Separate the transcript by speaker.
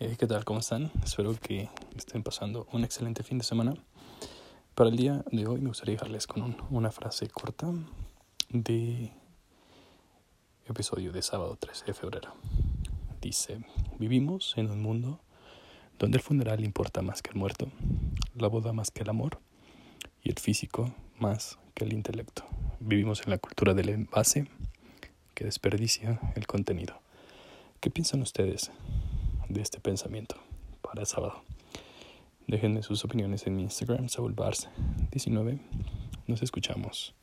Speaker 1: Eh, ¿Qué tal? ¿Cómo están? Espero que estén pasando un excelente fin de semana. Para el día de hoy me gustaría dejarles con un- una frase corta de episodio de sábado 13 de febrero. Dice, vivimos en un mundo donde el funeral importa más que el muerto, la boda más que el amor y el físico más que el intelecto. Vivimos en la cultura del envase que desperdicia el contenido. ¿Qué piensan ustedes de este pensamiento para el sábado? Déjenme sus opiniones en mi Instagram, saulbars19. Nos escuchamos.